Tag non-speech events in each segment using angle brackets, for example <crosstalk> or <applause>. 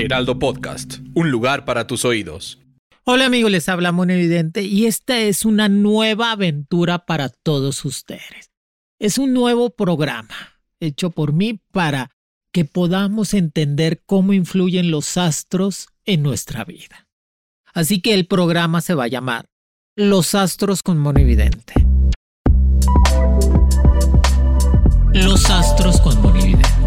Heraldo Podcast, un lugar para tus oídos. Hola amigos, les habla Mon Evidente y esta es una nueva aventura para todos ustedes. Es un nuevo programa hecho por mí para que podamos entender cómo influyen los astros en nuestra vida. Así que el programa se va a llamar Los astros con Monividente. Los astros con Monividente.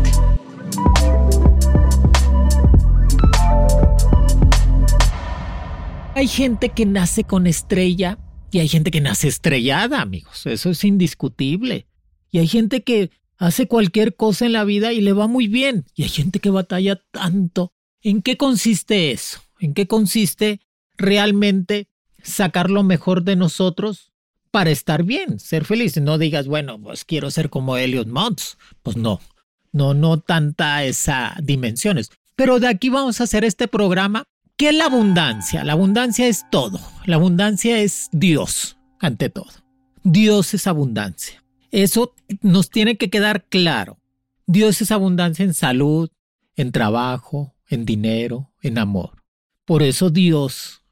Hay gente que nace con estrella y hay gente que nace estrellada, amigos. Eso es indiscutible. Y hay gente que hace cualquier cosa en la vida y le va muy bien. Y hay gente que batalla tanto. ¿En qué consiste eso? ¿En qué consiste realmente sacar lo mejor de nosotros para estar bien, ser feliz? No digas, bueno, pues quiero ser como Elliot Montz. Pues no, no, no tanta esa dimensiones. Pero de aquí vamos a hacer este programa. ¿Qué es la abundancia? La abundancia es todo. La abundancia es Dios, ante todo. Dios es abundancia. Eso nos tiene que quedar claro. Dios es abundancia en salud, en trabajo, en dinero, en amor. Por eso Dios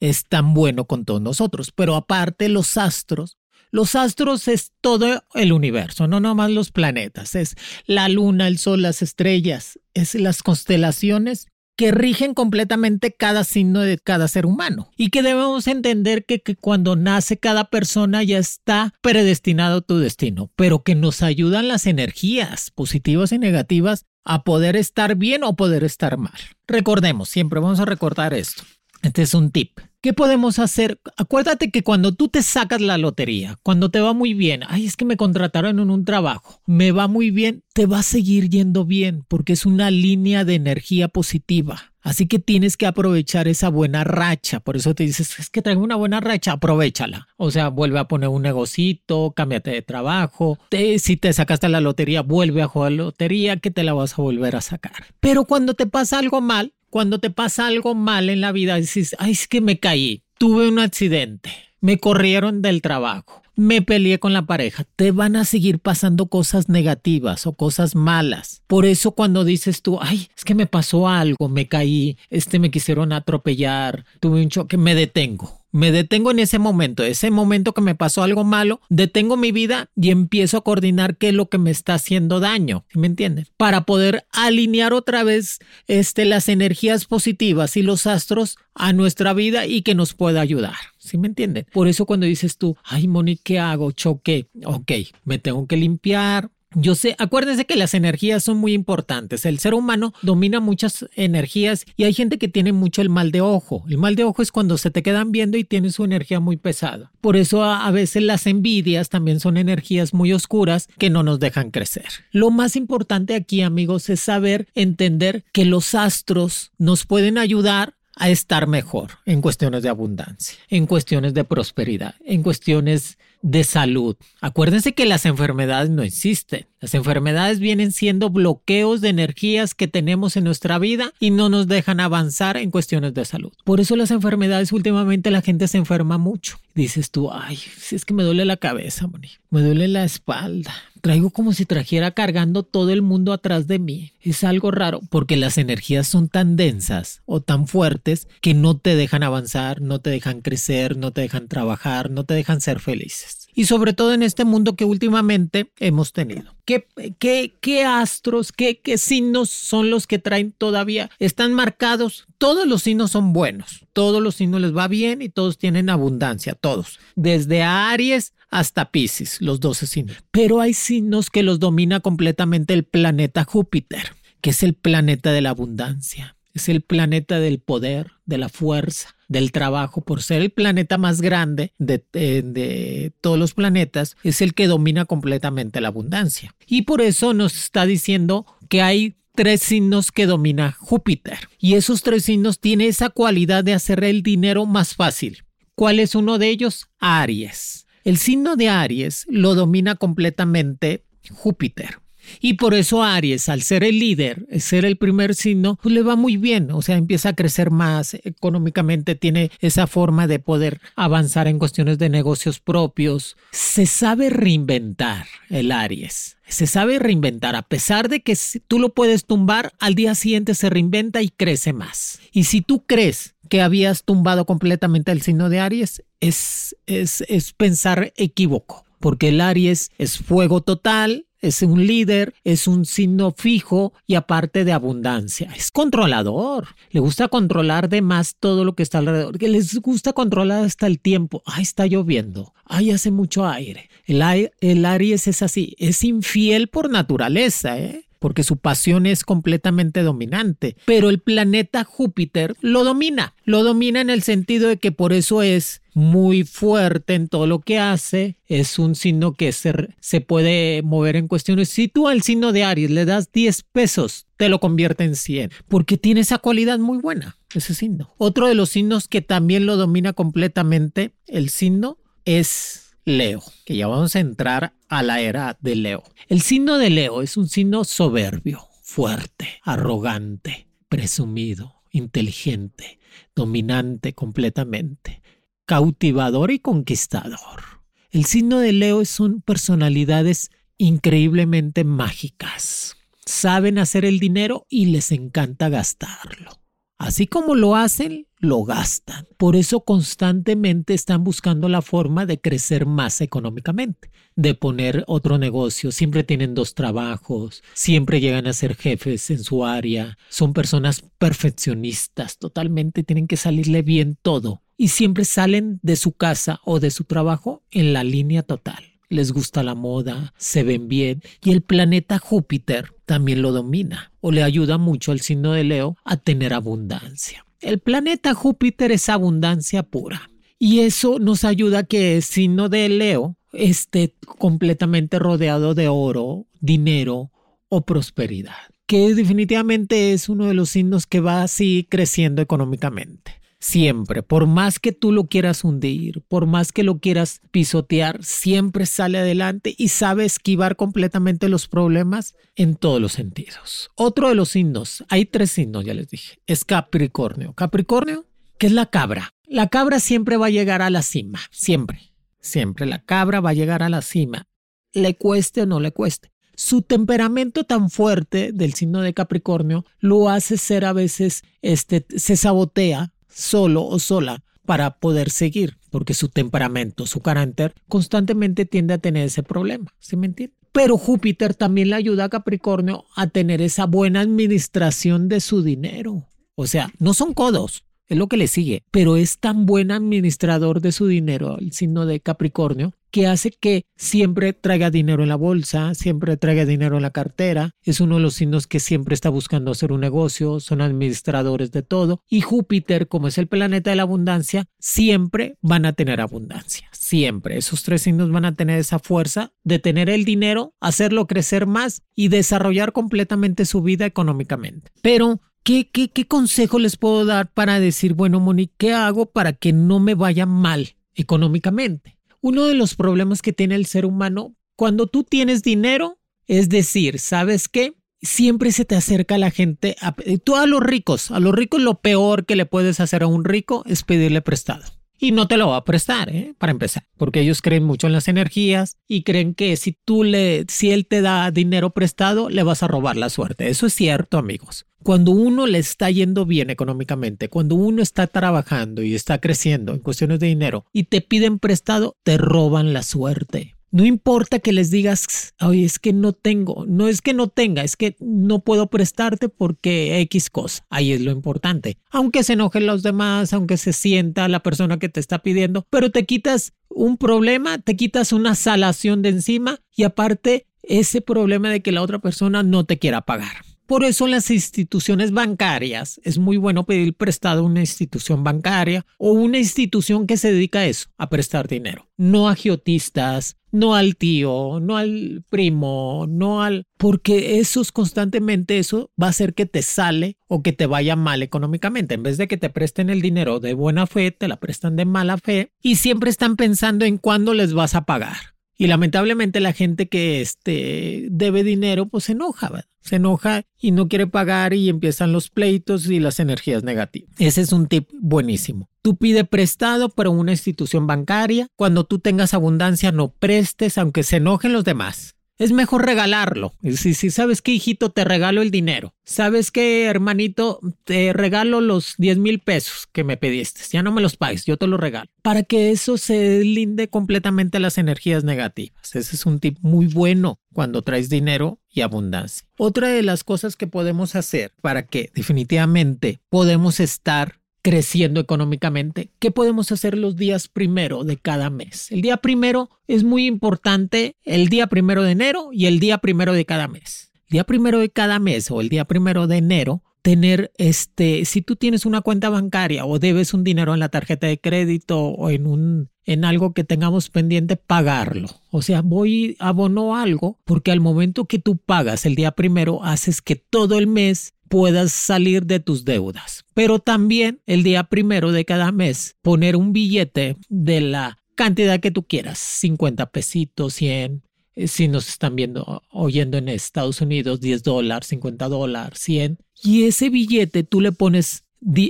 es tan bueno con todos nosotros. Pero aparte los astros, los astros es todo el universo, no nomás los planetas, es la luna, el sol, las estrellas, es las constelaciones que rigen completamente cada signo de cada ser humano y que debemos entender que, cuando nace cada persona ya está predestinado tu destino, pero que nos ayudan las energías positivas y negativas a poder estar bien o poder estar mal. Recordemos, siempre vamos a recordar esto. Este es un tip. ¿Qué podemos hacer? Acuérdate que cuando tú te sacas la lotería, cuando te va muy bien, ay, es que me contrataron en un trabajo, me va muy bien, te va a seguir yendo bien porque es una línea de energía positiva. Así que tienes que aprovechar esa buena racha. Por eso te dices, es que traigo una buena racha, aprovechala. O sea, vuelve a poner un negocito, cámbiate de trabajo. si te sacaste la lotería, vuelve a jugar lotería, que te la vas a volver a sacar. Pero cuando te pasa algo mal, cuando te pasa algo mal en la vida, dices, ay, es que me caí, tuve un accidente, me corrieron del trabajo, me peleé con la pareja, te van a seguir pasando cosas negativas o cosas malas. Por eso cuando dices tú, ay, es que me pasó algo, me caí, este me quisieron atropellar, tuve un choque, me detengo me detengo en ese momento, ese momento que me pasó algo malo, detengo mi vida y empiezo a coordinar qué es lo que me está haciendo daño, ¿me entiendes? Para poder alinear otra vez este, las energías positivas y los astros a nuestra vida y que nos pueda ayudar. ¿Sí me entienden? Por eso cuando dices tú, ay, Moni, ¿qué hago? Choqué. Ok, me tengo que limpiar, yo sé, acuérdense que las energías son muy importantes. El ser humano domina muchas energías y hay gente que tiene mucho el mal de ojo. El mal de ojo es cuando se te quedan viendo y tienes su energía muy pesada. Por eso a, a veces las envidias también son energías muy oscuras que no nos dejan crecer. Lo más importante aquí, amigos, es saber entender que los astros nos pueden ayudar a estar mejor en cuestiones de abundancia, en cuestiones de prosperidad, en cuestiones de salud. Acuérdense que las enfermedades no existen. Las enfermedades vienen siendo bloqueos de energías que tenemos en nuestra vida y no nos dejan avanzar en cuestiones de salud. Por eso las enfermedades últimamente la gente se enferma mucho. Dices tú, ay, si es que me duele la cabeza, me duele la espalda, traigo como si trajera cargando todo el mundo atrás de mí. Es algo raro porque las energías son tan densas o tan fuertes que no te dejan avanzar, no te dejan crecer, no te dejan trabajar, no te dejan ser felices. Y sobre todo en este mundo que últimamente hemos tenido. ¿Qué, qué, qué astros, qué, qué signos son los que traen todavía? Están marcados. Todos los signos son buenos. Todos los signos les va bien y todos tienen abundancia. Todos. Desde Aries hasta Pisces, los 12 signos. Pero hay signos que los domina completamente el planeta Júpiter, que es el planeta de la abundancia, es el planeta del poder, de la fuerza, del trabajo, por ser el planeta más grande de, de, todos los planetas, es el que domina completamente la abundancia. Y por eso nos está diciendo que hay tres signos que domina Júpiter. Y esos tres signos tienen esa cualidad de hacer el dinero más fácil. ¿Cuál es uno de ellos? Aries. El signo de Aries lo domina completamente Júpiter. Y por eso Aries, al ser el líder, ser el primer signo, pues le va muy bien, o sea, empieza a crecer más económicamente, tiene esa forma de poder avanzar en cuestiones de negocios propios. Se sabe reinventar el Aries. Se sabe reinventar, a pesar de que tú lo puedes tumbar, al día siguiente se reinventa y crece más. Y si tú crees que habías tumbado completamente el signo de Aries, es, es, es pensar equívoco, porque el Aries es fuego total, es un líder, es un signo fijo y aparte de abundancia. Es controlador. Le gusta controlar de más todo lo que está alrededor. Les gusta controlar hasta el tiempo. Ay, está lloviendo. Ay, hace mucho aire. El, el Aries es así. Es infiel por naturaleza, ¿eh? porque su pasión es completamente dominante. Pero el planeta Júpiter lo domina, lo domina en el sentido de que por eso es muy fuerte en todo lo que hace, es un signo que se, se puede mover en cuestiones. Si tú al signo de Aries le das 10 pesos, te lo convierte en 100, porque tiene esa cualidad muy buena, ese signo. Otro de los signos que también lo domina completamente, el signo, es Leo, que ya vamos a entrar a la era de Leo. El signo de Leo es un signo soberbio, fuerte, arrogante, presumido, inteligente, dominante completamente, cautivador y conquistador. El signo de Leo son personalidades increíblemente mágicas. Saben hacer el dinero y les encanta gastarlo. Así como lo hacen, lo gastan. Por eso constantemente están buscando la forma de crecer más económicamente, de poner otro negocio. Siempre tienen dos trabajos, siempre llegan a ser jefes en su área. Son personas perfeccionistas, totalmente tienen que salirle bien todo. Y siempre salen de su casa o de su trabajo en la línea total les gusta la moda, se ven bien y el planeta Júpiter también lo domina o le ayuda mucho al signo de Leo a tener abundancia. El planeta Júpiter es abundancia pura y eso nos ayuda a que el signo de Leo esté completamente rodeado de oro, dinero o prosperidad, que definitivamente es uno de los signos que va así creciendo económicamente. Siempre, por más que tú lo quieras hundir, por más que lo quieras pisotear, siempre sale adelante y sabe esquivar completamente los problemas en todos los sentidos. Otro de los signos, hay tres signos, ya les dije, es Capricornio. Capricornio, que es la cabra. La cabra siempre va a llegar a la cima, siempre, siempre la cabra va a llegar a la cima, le cueste o no le cueste. Su temperamento tan fuerte del signo de Capricornio lo hace ser a veces, este, se sabotea solo o sola para poder seguir, porque su temperamento, su carácter, constantemente tiende a tener ese problema, ¿sí me? Pero Júpiter también le ayuda a Capricornio a tener esa buena administración de su dinero. O sea, no son codos, es lo que le sigue, pero es tan buen administrador de su dinero, el signo de Capricornio, que hace que siempre traiga dinero en la bolsa, siempre traiga dinero en la cartera. Es uno de los signos que siempre está buscando hacer un negocio, son administradores de todo. Y Júpiter, como es el planeta de la abundancia, siempre van a tener abundancia. Siempre. Esos tres signos van a tener esa fuerza de tener el dinero, hacerlo crecer más y desarrollar completamente su vida económicamente. Pero ¿Qué, qué, qué consejo les puedo dar para decir, bueno, Moni, ¿qué hago para que no me vaya mal económicamente? Uno de los problemas que tiene el ser humano, cuando tú tienes dinero, es decir, ¿sabes qué? Siempre se te acerca la gente, a, tú a los ricos, a los ricos lo peor que le puedes hacer a un rico es pedirle prestado y no te lo va a prestar, ¿eh? para empezar, porque ellos creen mucho en las energías y creen que si tú le, si él te da dinero prestado, le vas a robar la suerte. Eso es cierto, amigos. Cuando uno le está yendo bien económicamente, cuando uno está trabajando y está creciendo en cuestiones de dinero y te piden prestado, te roban la suerte. No importa que les digas, oye, es que no tengo, no es que no tenga, es que no puedo prestarte porque X cosa. Ahí es lo importante. Aunque se enojen los demás, aunque se sienta la persona que te está pidiendo, pero te quitas un problema, te quitas una salación de encima y aparte ese problema de que la otra persona no te quiera pagar. Por eso las instituciones bancarias es muy bueno pedir prestado a una institución bancaria o una institución que se dedica a eso, a prestar dinero. No a giotistas, no al tío, no al primo, no al... Porque eso es constantemente, eso va a hacer que te sale o que te vaya mal económicamente. En vez de que te presten el dinero de buena fe, te la prestan de mala fe y siempre están pensando en cuándo les vas a pagar. Y lamentablemente la gente que este, debe dinero, pues se enoja, se enoja y no quiere pagar y empiezan los pleitos y las energías negativas. Ese es un tip buenísimo. Tú pide prestado para una institución bancaria. Cuando tú tengas abundancia, no prestes, aunque se enojen los demás. Es mejor regalarlo. Si, si sabes que, hijito, te regalo el dinero. Sabes que, hermanito, te regalo los 10 mil pesos que me pediste. Ya no me los pagues, yo te los regalo. Para que eso se linde completamente las energías negativas. Ese es un tip muy bueno cuando traes dinero y abundancia. Otra de las cosas que podemos hacer para que definitivamente podemos estar creciendo económicamente, ¿qué podemos hacer los días primero de cada mes? El día primero es muy importante, el día primero de enero y el día primero de cada mes. El día primero de cada mes o el día primero de enero, tener este, si tú tienes una cuenta bancaria o debes un dinero en la tarjeta de crédito o en un en algo que tengamos pendiente, pagarlo. O sea, voy abono algo porque al momento que tú pagas el día primero, haces que todo el mes puedas salir de tus deudas. Pero también el día primero de cada mes poner un billete de la cantidad que tú quieras, 50 pesitos, 100, eh, si nos están viendo, oyendo en Estados Unidos, 10 dólares, 50 dólares, 100. Y ese billete tú le pones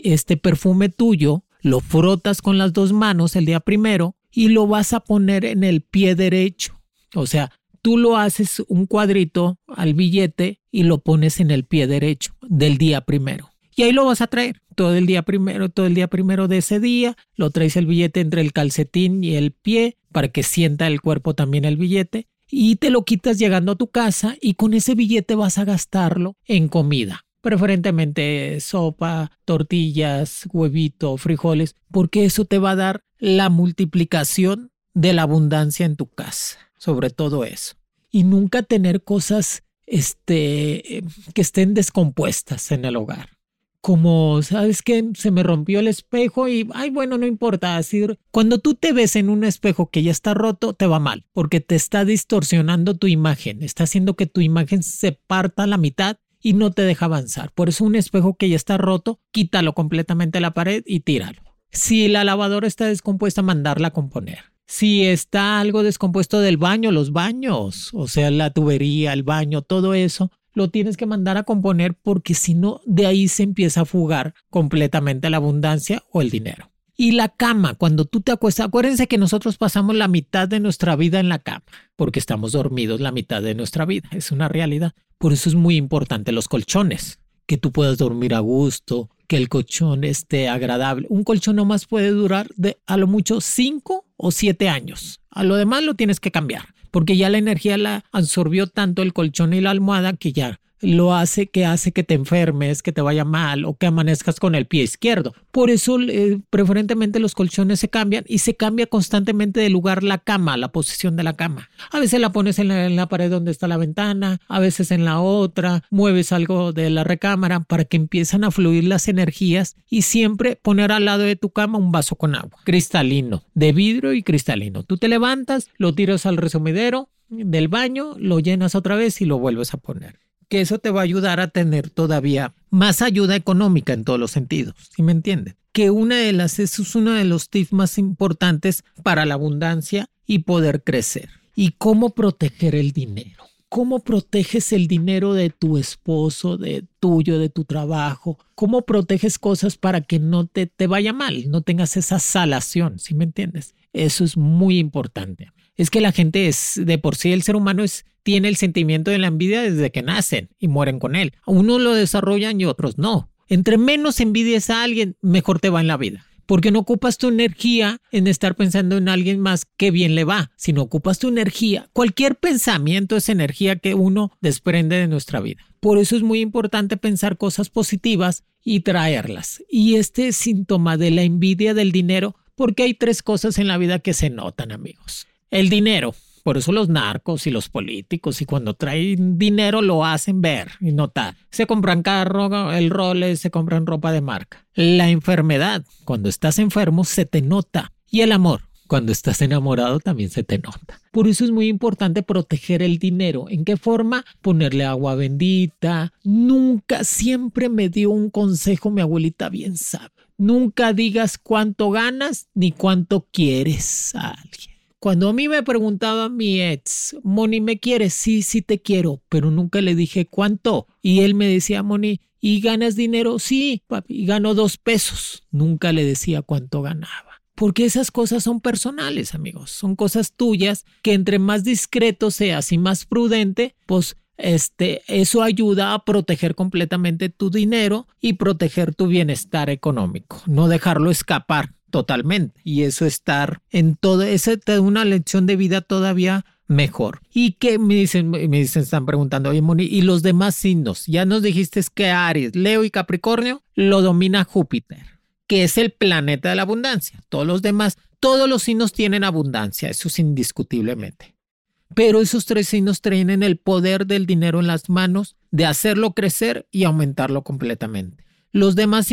este perfume tuyo, lo frotas con las dos manos el día primero y lo vas a poner en el pie derecho. O sea, tú lo haces un cuadrito al billete y lo pones en el pie derecho del día primero. Y ahí lo vas a traer todo el día primero, todo el día primero de ese día. Lo traes el billete entre el calcetín y el pie para que sienta el cuerpo también el billete. Y te lo quitas llegando a tu casa y con ese billete vas a gastarlo en comida. Preferentemente sopa, tortillas, huevito, frijoles, porque eso te va a dar la multiplicación de la abundancia en tu casa sobre todo eso. Y nunca tener cosas este, que estén descompuestas en el hogar. Como, ¿sabes que Se me rompió el espejo y, ay, bueno, no importa. Así, cuando tú te ves en un espejo que ya está roto, te va mal, porque te está distorsionando tu imagen, está haciendo que tu imagen se parta a la mitad y no te deja avanzar. Por eso un espejo que ya está roto, quítalo completamente de la pared y tíralo. Si la lavadora está descompuesta, mandarla a componer si está algo descompuesto del baño, los baños, o sea, la tubería, el baño, todo eso, lo tienes que mandar a componer porque si no, de ahí se empieza a fugar completamente la abundancia o el dinero. Y la cama, cuando tú te acuestas, acuérdense que nosotros pasamos la mitad de nuestra vida en la cama, porque estamos dormidos la mitad de nuestra vida, es una realidad. Por eso es muy importante los colchones, que tú puedas dormir a gusto, que el colchón esté agradable. Un colchón nomás puede durar de a lo mucho 5 o 7 años. A lo demás lo tienes que cambiar, porque ya la energía la absorbió tanto el colchón y la almohada que ya lo hace que hace que te enfermes, que te vaya mal o que amanezcas con el pie izquierdo. Por eso eh, preferentemente los colchones se cambian y se cambia constantemente de lugar la cama, la posición de la cama. A veces la pones en la, pared donde está la ventana, a veces en la otra, mueves algo de la recámara para que empiezan a fluir las energías y siempre poner al lado de tu cama un vaso con agua, cristalino, de vidrio y cristalino. Tú te levantas, lo tiras al resumidero del baño, lo llenas otra vez y lo vuelves a poner que eso te va a ayudar a tener todavía más ayuda económica en todos los sentidos, ¿sí me entienden? Que una de las, eso es uno de los tips más importantes para la abundancia y poder crecer. ¿Y cómo proteger el dinero? ¿Cómo proteges el dinero de tu esposo, de tuyo, de tu trabajo? ¿Cómo proteges cosas para que no te, te vaya mal, no tengas esa salación, ¿sí me entiendes? Eso es muy importante. Es que la gente es, de por sí el ser humano es tiene el sentimiento de la envidia desde que nacen y mueren con él. Unos lo desarrollan y otros no. Entre menos envidies a alguien, mejor te va en la vida. Porque no ocupas tu energía en estar pensando en alguien más que bien le va, sino ocupas tu energía. Cualquier pensamiento es energía que uno desprende de nuestra vida. Por eso es muy importante pensar cosas positivas y traerlas. Y este síntoma de la envidia del dinero, porque hay tres cosas en la vida que se notan, amigos. El dinero, Por eso los narcos y los políticos y cuando traen dinero lo hacen ver y notar. Se compran carro, el role, se compran ropa de marca. La enfermedad, cuando estás enfermo, se te nota. Y el amor, cuando estás enamorado también se te nota. Por eso es muy importante proteger el dinero. ¿En qué forma? Ponerle agua bendita. Nunca, siempre me dio un consejo, mi abuelita bien sabe. Nunca digas cuánto ganas ni cuánto quieres a alguien. Cuando a mí me preguntaba mi ex, Moni, ¿me quieres? Sí, sí te quiero, pero nunca le dije cuánto. Y él me decía, Moni, ¿y ganas dinero? Sí, papi, y gano dos pesos. Nunca le decía cuánto ganaba. Porque esas cosas son personales, amigos. Son cosas tuyas que entre más discreto seas y más prudente, pues este, eso ayuda a proteger completamente tu dinero y proteger tu bienestar económico, no dejarlo escapar totalmente. Y eso estar en todo, esa es una lección de vida todavía mejor. ¿Y qué me dicen? Me dicen, están preguntando, oye, Moni, ¿y los demás signos? Ya nos dijiste que Aries, Leo y Capricornio lo domina Júpiter que es el planeta de la abundancia. Todos los demás, todos los signos tienen abundancia, eso es indiscutiblemente. Pero esos tres signos tienen el poder del dinero en las manos de hacerlo crecer y aumentarlo completamente. Los demás.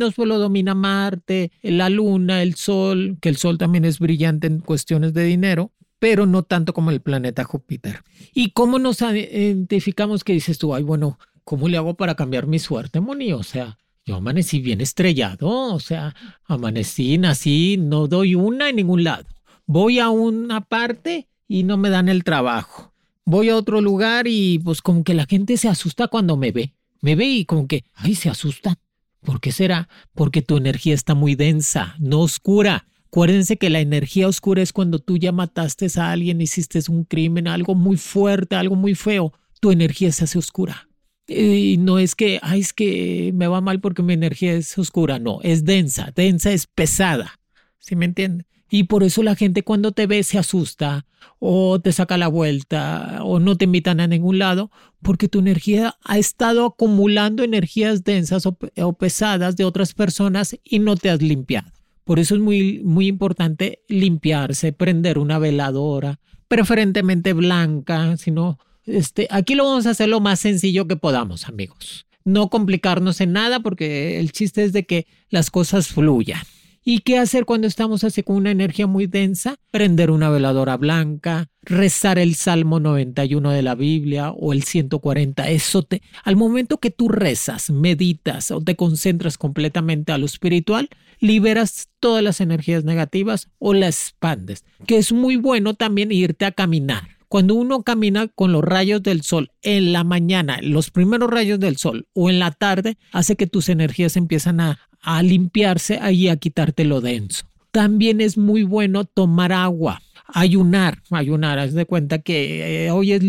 Nos lo domina Marte, la Luna, el Sol, que el Sol también es brillante en cuestiones de dinero, pero no tanto como el planeta Júpiter. ¿Y cómo nos identificamos que dices tú, ay, bueno, ¿cómo le hago para cambiar mi suerte, Moni? O sea, yo amanecí bien estrellado, o sea, amanecí, nací, no doy una en ningún lado. Voy a una parte y no me dan el trabajo. Voy a otro lugar y pues como que la gente se asusta cuando me ve. Me ve y como que, ay, se asustan. ¿Por qué será? Porque tu energía está muy densa, no oscura. Acuérdense que la energía oscura es cuando tú ya mataste a alguien, hiciste un crimen, algo muy fuerte, algo muy feo. Tu energía se hace oscura. Y no es que, ay, es que me va mal porque mi energía es oscura. No, es densa. Densa es pesada. ¿Sí me entiende? Y por eso la gente cuando te ve se asusta o te saca la vuelta o no te invitan a ningún lado porque tu energía ha estado acumulando energías densas o, pesadas de otras personas y no te has limpiado. Por eso es muy, muy importante limpiarse, prender una veladora, preferentemente blanca, sino este, aquí lo vamos a hacer lo más sencillo que podamos, amigos. No complicarnos en nada porque el chiste es de que las cosas fluyan. ¿Y qué hacer cuando estamos así con una energía muy densa? Prender una veladora blanca, rezar el Salmo 91 de la Biblia o el 140. Eso te, al momento que tú rezas, meditas o te concentras completamente a lo espiritual, liberas todas las energías negativas o las expandes. Que es muy bueno también irte a caminar. Cuando uno camina con los rayos del sol en la mañana, los primeros rayos del sol o en la tarde, hace que tus energías empiezan a, a limpiarse y a quitarte lo denso. También es muy bueno tomar agua, ayunar, ayunar, haz de cuenta que eh, hoy, es,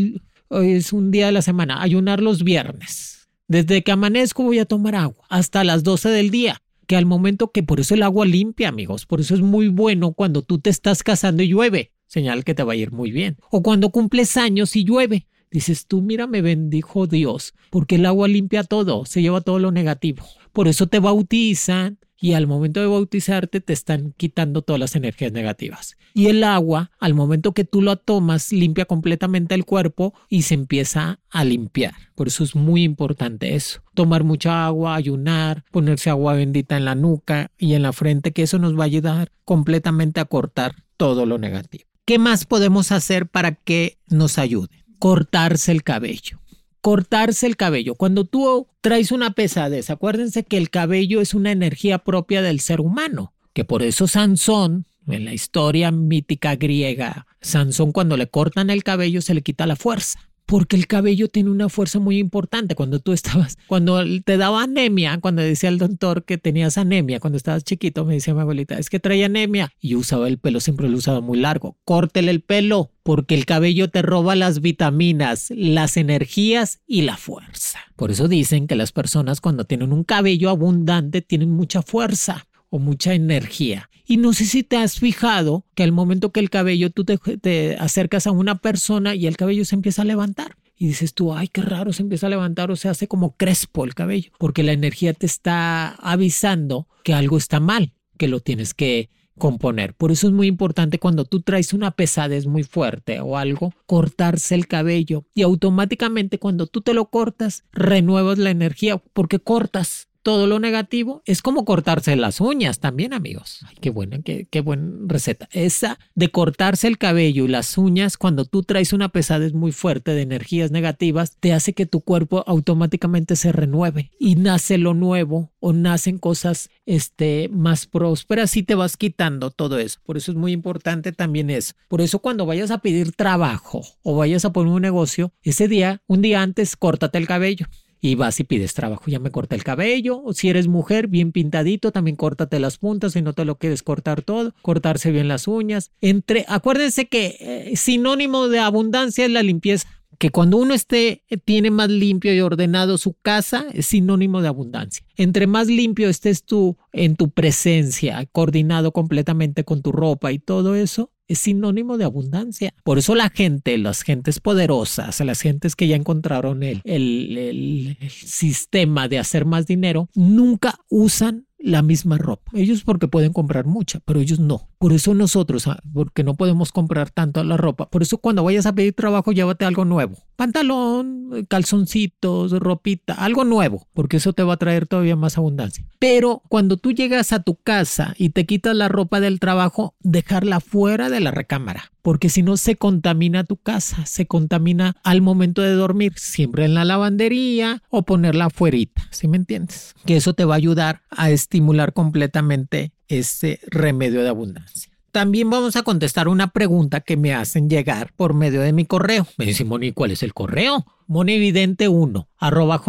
hoy es un día de la semana, ayunar los viernes. Desde que amanezco voy a tomar agua hasta las 12 del día, que al momento que por eso el agua limpia, amigos, por eso es muy bueno cuando tú te estás casando y llueve, señal que te va a ir muy bien. O cuando cumples años y llueve, dices tú, mira, me bendijo Dios, porque el agua limpia todo, se lleva todo lo negativo. Por eso te bautizan y al momento de bautizarte te están quitando todas las energías negativas. Y el agua, al momento que tú lo tomas, limpia completamente el cuerpo y se empieza a limpiar. Por eso es muy importante eso. Tomar mucha agua, ayunar, ponerse agua bendita en la nuca y en la frente, que eso nos va a ayudar completamente a cortar todo lo negativo. ¿Qué más podemos hacer para que nos ayude? Cortarse el cabello cortarse el cabello. Cuando tú traes una pesadez, acuérdense que el cabello es una energía propia del ser humano, que por eso Sansón, en la historia mítica griega, Sansón cuando le cortan el cabello se le quita la fuerza porque el cabello tiene una fuerza muy importante. Cuando tú estabas, cuando te daba anemia, cuando decía el doctor que tenías anemia cuando estabas chiquito, me decía mi abuelita, es que traía anemia y usaba el pelo, siempre lo usaba muy largo. Córtele el pelo, porque el cabello te roba las vitaminas, las energías y la fuerza. Por eso dicen que las personas cuando tienen un cabello abundante tienen mucha fuerza o mucha energía. Y no sé si te has fijado que al momento que el cabello tú te, acercas a una persona y el cabello se empieza a levantar. Y dices tú, ay, qué raro, se empieza a levantar o se hace como crespo el cabello, porque la energía te está avisando que algo está mal, que lo tienes que componer. Por eso es muy importante cuando tú traes una pesadez muy fuerte o algo, cortarse el cabello y automáticamente cuando tú te lo cortas, renuevas la energía porque cortas todo lo negativo es como cortarse las uñas también, amigos. Ay, qué buena, qué, qué buena receta. Esa de cortarse el cabello y las uñas cuando tú traes una pesadez muy fuerte de energías negativas, te hace que tu cuerpo automáticamente se renueve y nace lo nuevo o nacen cosas este, más prósperas y te vas quitando todo eso. Por eso es muy importante también eso. Por eso cuando vayas a pedir trabajo o vayas a poner un negocio, ese día, un día antes, córtate el cabello y vas y pides trabajo. Ya me corté el cabello, o si eres mujer, bien pintadito, también córtate las puntas si no te lo quieres cortar todo, cortarse bien las uñas. Entre, acuérdense que eh, sinónimo de abundancia es la limpieza que cuando uno esté, eh, tiene más limpio y ordenado su casa, es sinónimo de abundancia. Entre más limpio estés tú en tu presencia, coordinado completamente con tu ropa y todo eso, es sinónimo de abundancia. Por eso la gente, las gentes poderosas, las gentes que ya encontraron el, el, el sistema de hacer más dinero, nunca usan la misma ropa. Ellos porque pueden comprar mucha, pero ellos no. Por eso nosotros, ah, porque no podemos comprar tanto la ropa. Por eso cuando vayas a pedir trabajo, llévate algo nuevo. Pantalón, calzoncitos, ropita, algo nuevo, porque eso te va a traer todavía más abundancia. Pero cuando tú llegas a tu casa y te quitas la ropa del trabajo, dejarla fuera de la recámara, porque si no se contamina tu casa, se contamina al momento de dormir, siempre en la lavandería o ponerla afuerita, ¿sí me entiendes? Que eso te va a ayudar a estimular completamente ese remedio de abundancia. También vamos a contestar una pregunta que me hacen llegar por medio de mi correo. Me dice Moni, ¿cuál es el correo? monividente1 arroba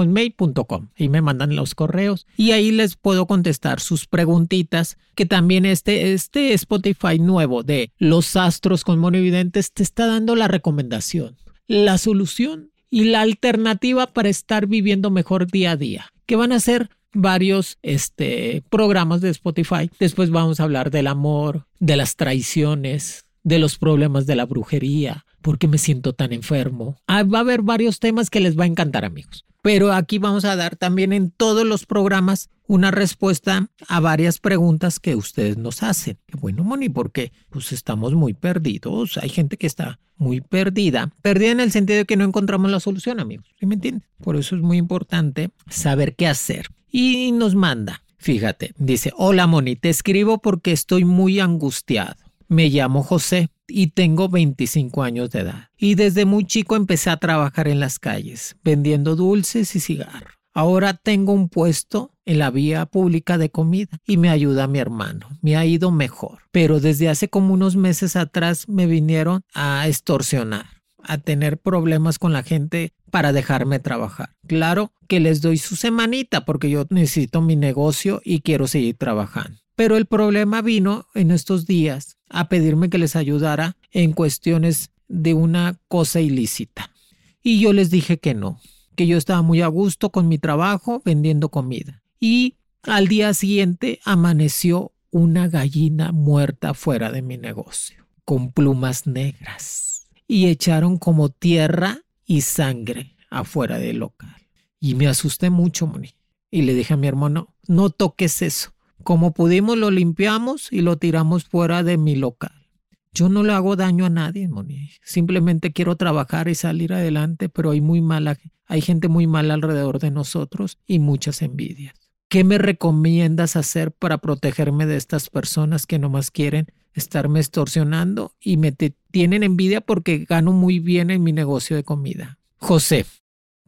y me mandan los correos y ahí les puedo contestar sus preguntitas que también este, este Spotify nuevo de los astros con monividentes te está dando la recomendación, la solución y la alternativa para estar viviendo mejor día a día. ¿Qué van a ser? Varios este, programas de Spotify. Después vamos a hablar del amor, de las traiciones, de los problemas de la brujería, por qué me siento tan enfermo. Ah, va a haber varios temas que les va a encantar, amigos. Pero aquí vamos a dar también en todos los programas una respuesta a varias preguntas que ustedes nos hacen. Qué bueno, Moni, porque pues estamos muy perdidos. Hay gente que está muy perdida. Perdida en el sentido de que no encontramos la solución, amigos. ¿Sí me entienden? Por eso es muy importante saber qué hacer y nos manda. Fíjate, dice, hola Moni, te escribo porque estoy muy angustiado. Me llamo José y tengo 25 años de edad. Y desde muy chico empecé a trabajar en las calles, vendiendo dulces y cigarros. Ahora tengo un puesto en la vía pública de comida y me ayuda mi hermano. Me ha ido mejor. Pero desde hace como unos meses atrás me vinieron a extorsionar, a tener problemas con la gente para dejarme trabajar. Claro que les doy su semanita porque yo necesito mi negocio y quiero seguir trabajando. Pero el problema vino en estos días a pedirme que les ayudara en cuestiones de una cosa ilícita. Y yo les dije que no, que yo estaba muy a gusto con mi trabajo vendiendo comida. Y al día siguiente amaneció una gallina muerta fuera de mi negocio, con plumas negras. Y echaron como tierra y sangre afuera del local. Y me asusté mucho, Moni. Y le dije a mi hermano, no toques eso, Como pudimos lo limpiamos y lo tiramos fuera de mi local. Yo no le hago daño a nadie, Moni. Simplemente quiero trabajar y salir adelante, pero hay muy mala, hay gente muy mala alrededor de nosotros y muchas envidias. ¿Qué me recomiendas hacer para protegerme de estas personas que nomás quieren estarme extorsionando y me tienen envidia porque gano muy bien en mi negocio de comida? José,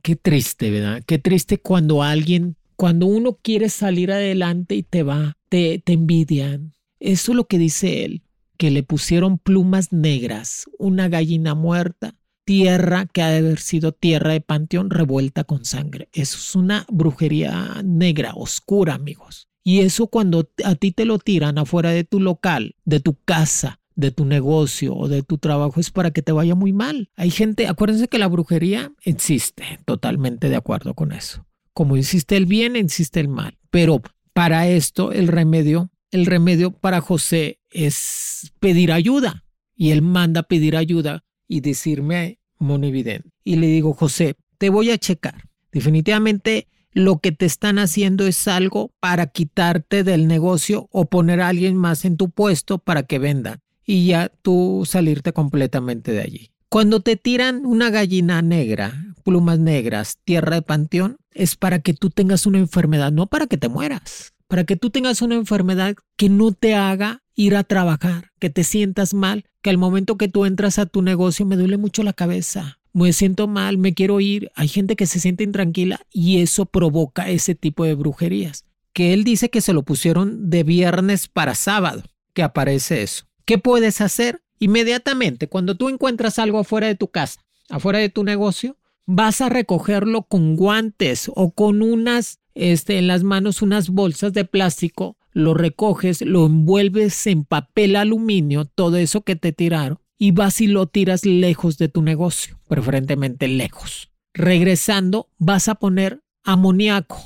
qué triste, ¿verdad? Qué triste cuando alguien, cuando uno quiere salir adelante y te va, te, te envidian. Eso es lo que dice él que le pusieron plumas negras, una gallina muerta, tierra que ha de haber sido tierra de panteón revuelta con sangre. Eso es una brujería negra, oscura, amigos. Y eso cuando a ti te lo tiran afuera de tu local, de tu casa, de tu negocio o de tu trabajo es para que te vaya muy mal. Hay gente, acuérdense que la brujería existe, totalmente de acuerdo con eso. Como existe el bien, existe el mal. Pero para esto el remedio el remedio para José es pedir ayuda. Y él manda pedir ayuda y decirme monividente. Y le digo, José, te voy a checar. Definitivamente lo que te están haciendo es algo para quitarte del negocio o poner a alguien más en tu puesto para que venda y ya tú salirte completamente de allí. Cuando te tiran una gallina negra, plumas negras, tierra de panteón, es para que tú tengas una enfermedad, no para que te mueras para que tú tengas una enfermedad que no te haga ir a trabajar, que te sientas mal, que al momento que tú entras a tu negocio me duele mucho la cabeza, me siento mal, me quiero ir. Hay gente que se siente intranquila y eso provoca ese tipo de brujerías. Que él dice que se lo pusieron de viernes para sábado, que aparece eso. ¿Qué puedes hacer? Inmediatamente, cuando tú encuentras algo afuera de tu casa, afuera de tu negocio, vas a recogerlo con guantes o con unas este, en las manos unas bolsas de plástico, lo recoges, lo envuelves en papel aluminio, todo eso que te tiraron, y vas y lo tiras lejos de tu negocio, preferentemente lejos. Regresando, vas a poner amoníaco,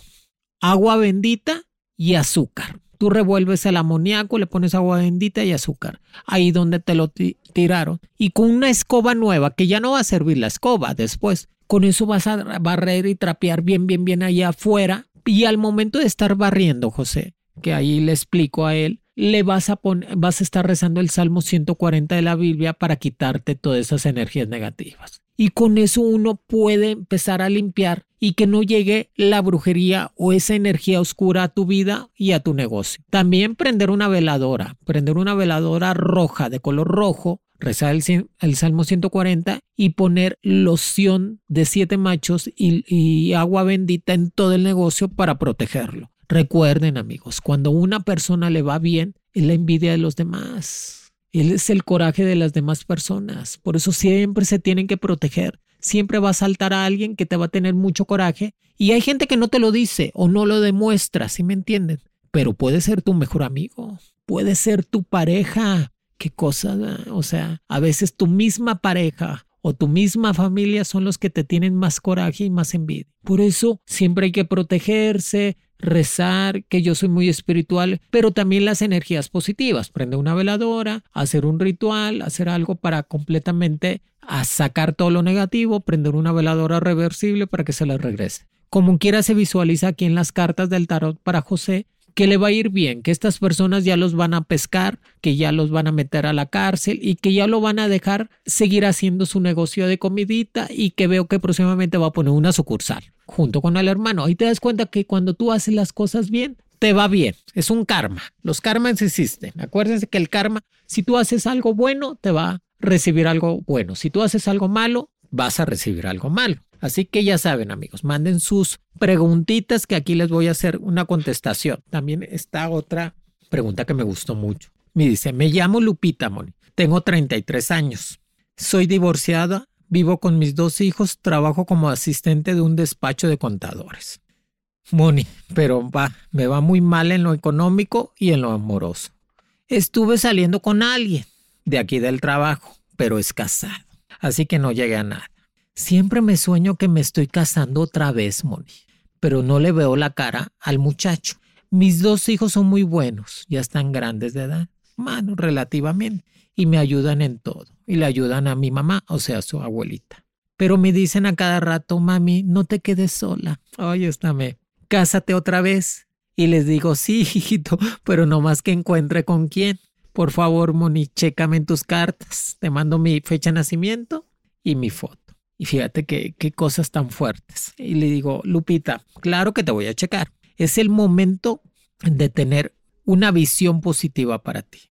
agua bendita y azúcar. Tú revuelves el amoníaco, le pones agua bendita y azúcar, ahí donde te lo tiraron. Y con una escoba nueva, que ya no va a servir la escoba después, con eso vas a barrer y trapear bien, bien, bien allá afuera y al momento de estar barriendo, José, que ahí le explico a él, le vas a poner, vas a estar rezando el Salmo 140 de la Biblia para quitarte todas esas energías negativas. Y con eso uno puede empezar a limpiar y que no llegue la brujería o esa energía oscura a tu vida y a tu negocio. También prender una veladora, prender una veladora roja de color rojo rezar el, Salmo 140 y poner loción de siete machos y agua bendita en todo el negocio para protegerlo. Recuerden amigos, cuando una persona le va bien, es la envidia de los demás. Él es el coraje de las demás personas. Por eso siempre se tienen que proteger. Siempre va a saltar a alguien que te va a tener mucho coraje. Y hay gente que no te lo dice o no lo demuestra, ¿sí me entienden? Pero puede ser tu mejor amigo, puede ser tu pareja, qué cosa, o sea, a veces tu misma pareja o tu misma familia son los que te tienen más coraje y más envidia. Por eso siempre hay que protegerse, rezar, que yo soy muy espiritual, pero también las energías positivas, prender una veladora, hacer un ritual, hacer algo para completamente a sacar todo lo negativo, prender una veladora reversible para que se le regrese. Como quiera se visualiza aquí en las cartas del tarot para José, que le va a ir bien, que estas personas ya los van a pescar, que ya los van a meter a la cárcel y que ya lo van a dejar seguir haciendo su negocio de comidita y que veo que próximamente va a poner una sucursal junto con el hermano. Ahí te das cuenta que cuando tú haces las cosas bien, te va bien. Es un karma. Los karmas existen. Acuérdense que el karma, si tú haces algo bueno, te va a recibir algo bueno. Si tú haces algo malo, vas a recibir algo malo. Así que ya saben amigos, manden sus preguntitas que aquí les voy a hacer una contestación. También está otra pregunta que me gustó mucho. Me dice, me llamo Lupita Moni, tengo 33 años, soy divorciada, vivo con mis dos hijos, trabajo como asistente de un despacho de contadores. Moni, pero va, me va muy mal en lo económico y en lo amoroso. Estuve saliendo con alguien de aquí del trabajo, pero es casado, así que no llegué a nada. Siempre me sueño que me estoy casando otra vez, Moni, pero no le veo la cara al muchacho. Mis dos hijos son muy buenos, ya están grandes de edad, mano, relativamente, y me ayudan en todo, y le ayudan a mi mamá, o sea, su abuelita. Pero me dicen a cada rato, mami, no te quedes sola. Ay, me, cásate otra vez Y les digo, sí, <laughs> hijito, pero no más que encuentre con quién. Por favor, Moni, chécame en tus cartas. Te mando mi fecha de nacimiento y mi foto. Y fíjate qué, cosas tan fuertes. Y le digo, Lupita, claro que te voy a checar. Es el momento de tener una visión positiva para ti.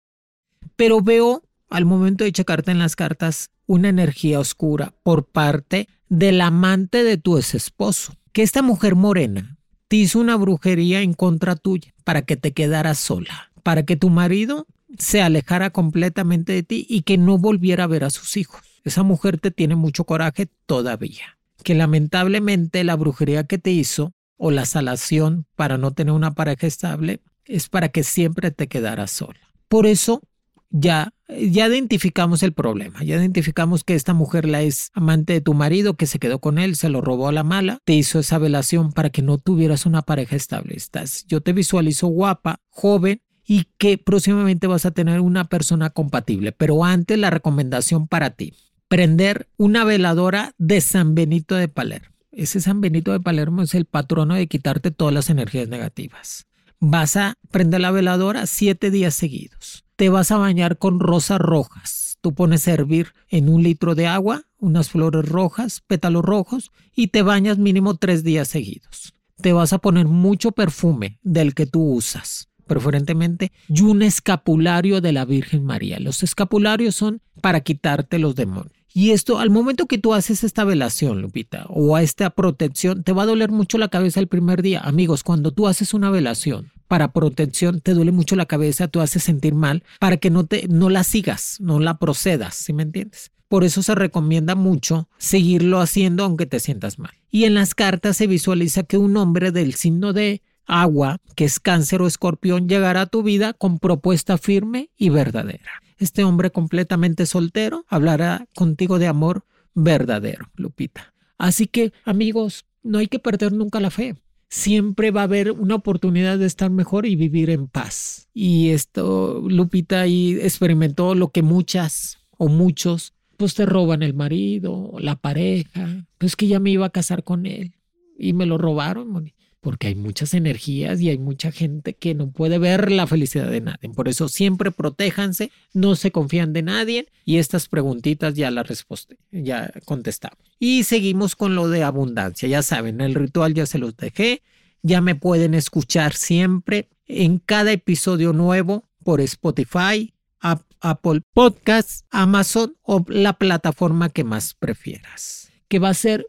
Pero veo al momento de checarte en las cartas una energía oscura por parte del amante de tu ex esposo. Que esta mujer morena te hizo una brujería en contra tuya para que te quedaras sola, para que tu marido se alejara completamente de ti y que no volviera a ver a sus hijos. Esa mujer te tiene mucho coraje todavía. Que lamentablemente la brujería que te hizo o la salación para no tener una pareja estable es para que siempre te quedaras sola. Por eso ya, ya identificamos el problema, ya identificamos que esta mujer la es amante de tu marido, que se quedó con él, se lo robó a la mala, te hizo esa velación para que no tuvieras una pareja estable. Estás, yo te visualizo guapa, joven y que próximamente vas a tener una persona compatible. Pero antes la recomendación para ti, prender una veladora de San Benito de Palermo. Ese San Benito de Palermo es el patrono de quitarte todas las energías negativas. Vas a prender la veladora siete días seguidos. Te vas a bañar con rosas rojas. Tú pones a hervir en un litro de agua unas flores rojas, pétalos rojos, y te bañas mínimo tres días seguidos. Te vas a poner mucho perfume del que tú usas preferentemente, y un escapulario de la Virgen María. Los escapularios son para quitarte los demonios. Y esto, al momento que tú haces esta velación, Lupita, o a esta protección, te va a doler mucho la cabeza el primer día. Amigos, cuando tú haces una velación para protección, te duele mucho la cabeza, tú haces sentir mal para que no, te, no la sigas, no la procedas, ¿sí me entiendes? Por eso se recomienda mucho seguirlo haciendo aunque te sientas mal. Y en las cartas se visualiza que un hombre del signo de agua, que es cáncer o escorpión, llegará a tu vida con propuesta firme y verdadera. Este hombre completamente soltero hablará contigo de amor verdadero, Lupita. Así que, amigos, no hay que perder nunca la fe. Siempre va a haber una oportunidad de estar mejor y vivir en paz. Y esto, Lupita ahí experimentó lo que muchas o muchos, pues te roban el marido, la pareja, pues que ya me iba a casar con él y me lo robaron porque hay muchas energías y hay mucha gente que no puede ver la felicidad de nadie. Por eso siempre protéjanse, no se confían de nadie y estas preguntitas ya las respuestas ya contestamos. Y seguimos con lo de abundancia. Ya saben, el ritual ya se los dejé, ya me pueden escuchar siempre en cada episodio nuevo por Spotify, Apple Podcasts, Amazon o la plataforma que más prefieras. Que va a ser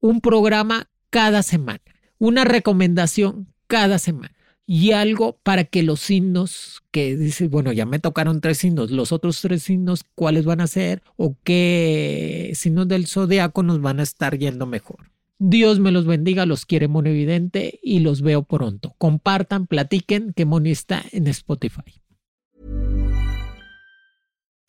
un programa cada semana una recomendación cada semana y algo para que los signos que dice, bueno, ya me tocaron tres signos, los otros tres signos, ¿cuáles van a ser? ¿O qué signos del zodiaco nos van a estar yendo mejor? Dios me los bendiga, los quiere Moni Evidente y los veo pronto. Compartan, platiquen que Moni está en Spotify.